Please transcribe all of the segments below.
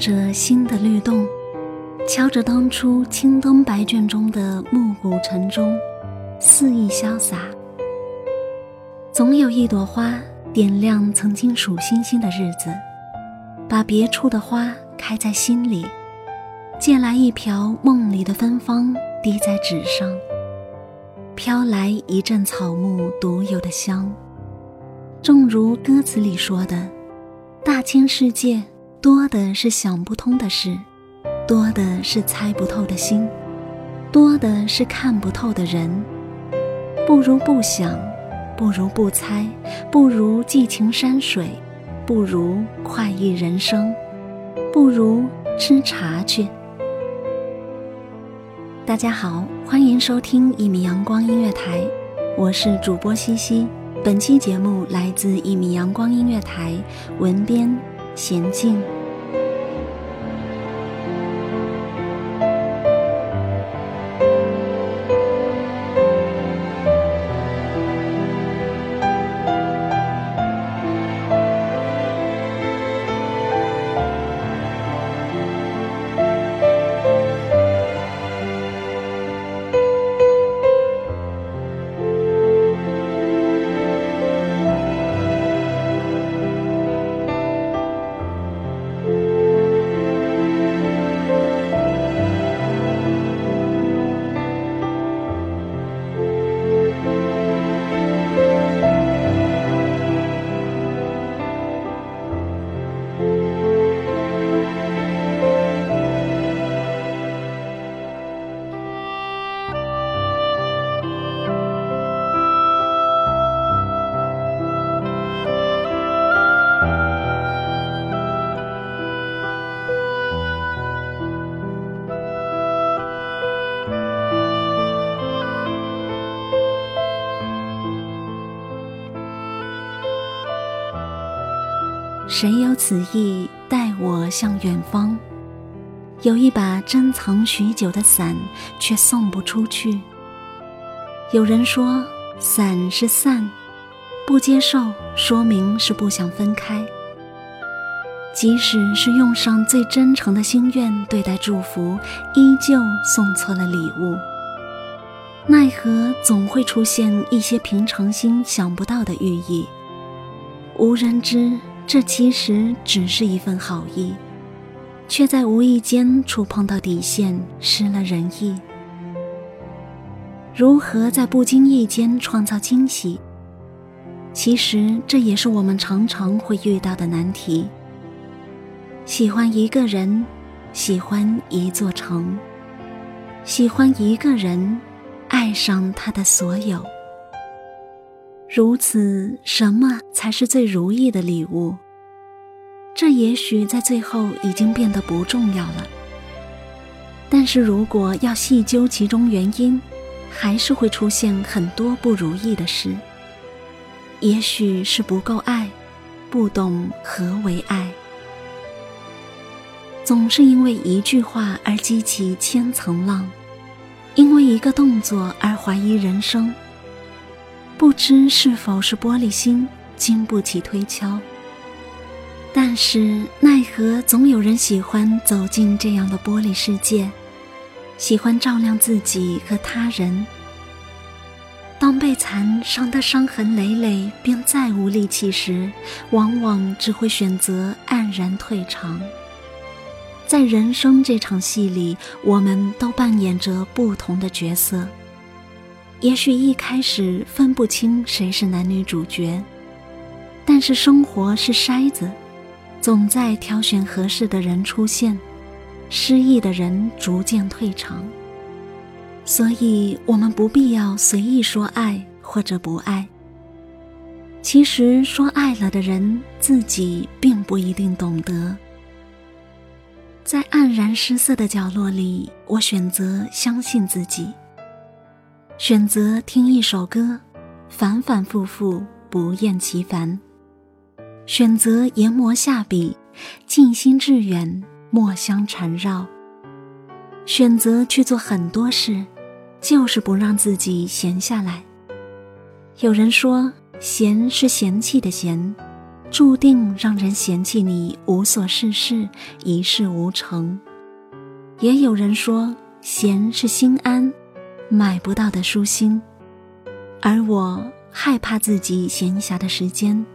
着心的律动，敲着当初青灯白卷中的暮鼓晨钟，肆意潇洒。总有一朵花点亮曾经数星星的日子，把别处的花开在心里，借来一瓢梦里的芬芳滴在纸上，飘来一阵草木独有的香。正如歌词里说的：“大千世界。”多的是想不通的事，多的是猜不透的心，多的是看不透的人。不如不想，不如不猜，不如寄情山水，不如快意人生，不如吃茶去。大家好，欢迎收听一米阳光音乐台，我是主播西西。本期节目来自一米阳光音乐台，文编。娴静。谁有此意带我向远方？有一把珍藏许久的伞，却送不出去。有人说伞是散，不接受说明是不想分开。即使是用上最真诚的心愿对待祝福，依旧送错了礼物。奈何总会出现一些平常心想不到的寓意，无人知。这其实只是一份好意，却在无意间触碰到底线，失了人意。如何在不经意间创造惊喜？其实这也是我们常常会遇到的难题。喜欢一个人，喜欢一座城，喜欢一个人，爱上他的所有。如此，什么才是最如意的礼物？这也许在最后已经变得不重要了。但是如果要细究其中原因，还是会出现很多不如意的事。也许是不够爱，不懂何为爱，总是因为一句话而激起千层浪，因为一个动作而怀疑人生。不知是否是玻璃心，经不起推敲。但是奈何总有人喜欢走进这样的玻璃世界，喜欢照亮自己和他人。当被残伤得伤痕累累，并再无力气时，往往只会选择黯然退场。在人生这场戏里，我们都扮演着不同的角色。也许一开始分不清谁是男女主角，但是生活是筛子。总在挑选合适的人出现，失意的人逐渐退场。所以，我们不必要随意说爱或者不爱。其实，说爱了的人自己并不一定懂得。在黯然失色的角落里，我选择相信自己，选择听一首歌，反反复复，不厌其烦。选择研磨下笔，静心致远，墨香缠绕。选择去做很多事，就是不让自己闲下来。有人说，闲是嫌弃的闲，注定让人嫌弃你无所事事，一事无成。也有人说，闲是心安，买不到的舒心。而我害怕自己闲暇的时间。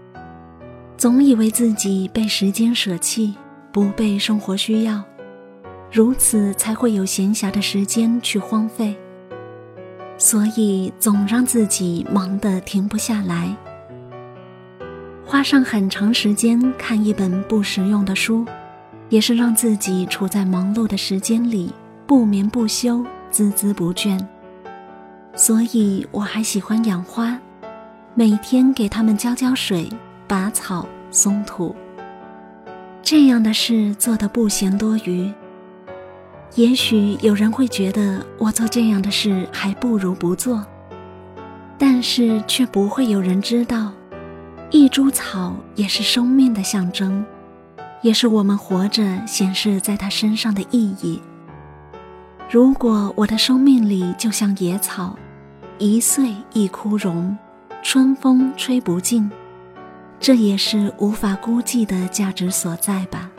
总以为自己被时间舍弃，不被生活需要，如此才会有闲暇的时间去荒废。所以总让自己忙得停不下来，花上很长时间看一本不实用的书，也是让自己处在忙碌的时间里不眠不休、孜孜不倦。所以我还喜欢养花，每天给它们浇浇水。拔草松土，这样的事做得不嫌多余。也许有人会觉得我做这样的事还不如不做，但是却不会有人知道，一株草也是生命的象征，也是我们活着显示在它身上的意义。如果我的生命里就像野草，一岁一枯荣，春风吹不尽。这也是无法估计的价值所在吧。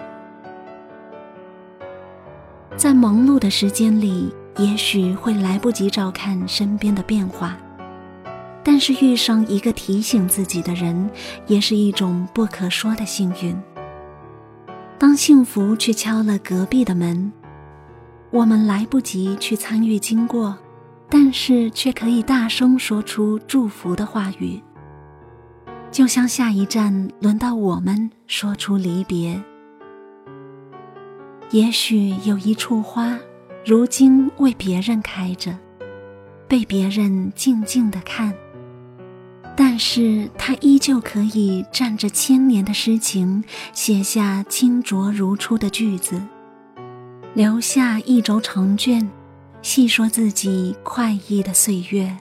在忙碌的时间里，也许会来不及照看身边的变化，但是遇上一个提醒自己的人，也是一种不可说的幸运。当幸福去敲了隔壁的门，我们来不及去参与经过，但是却可以大声说出祝福的话语。就像下一站轮到我们说出离别，也许有一处花，如今为别人开着，被别人静静的看，但是它依旧可以蘸着千年的诗情，写下清浊如初的句子，留下一轴长卷，细说自己快意的岁月。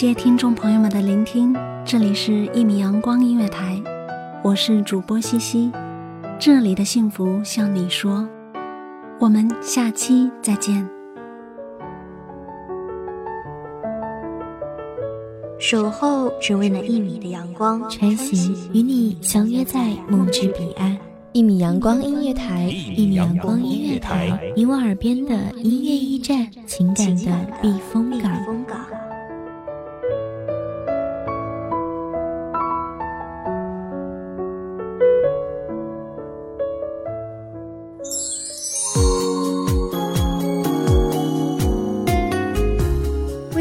谢听众朋友们的聆听，这里是一米阳光音乐台，我是主播西西，这里的幸福向你说，我们下期再见。守候只为那一米的阳光，穿行与你相约在梦之彼岸，一米阳光音乐台，一米阳光音乐台，你我耳边的音乐驿站，情感的避风港。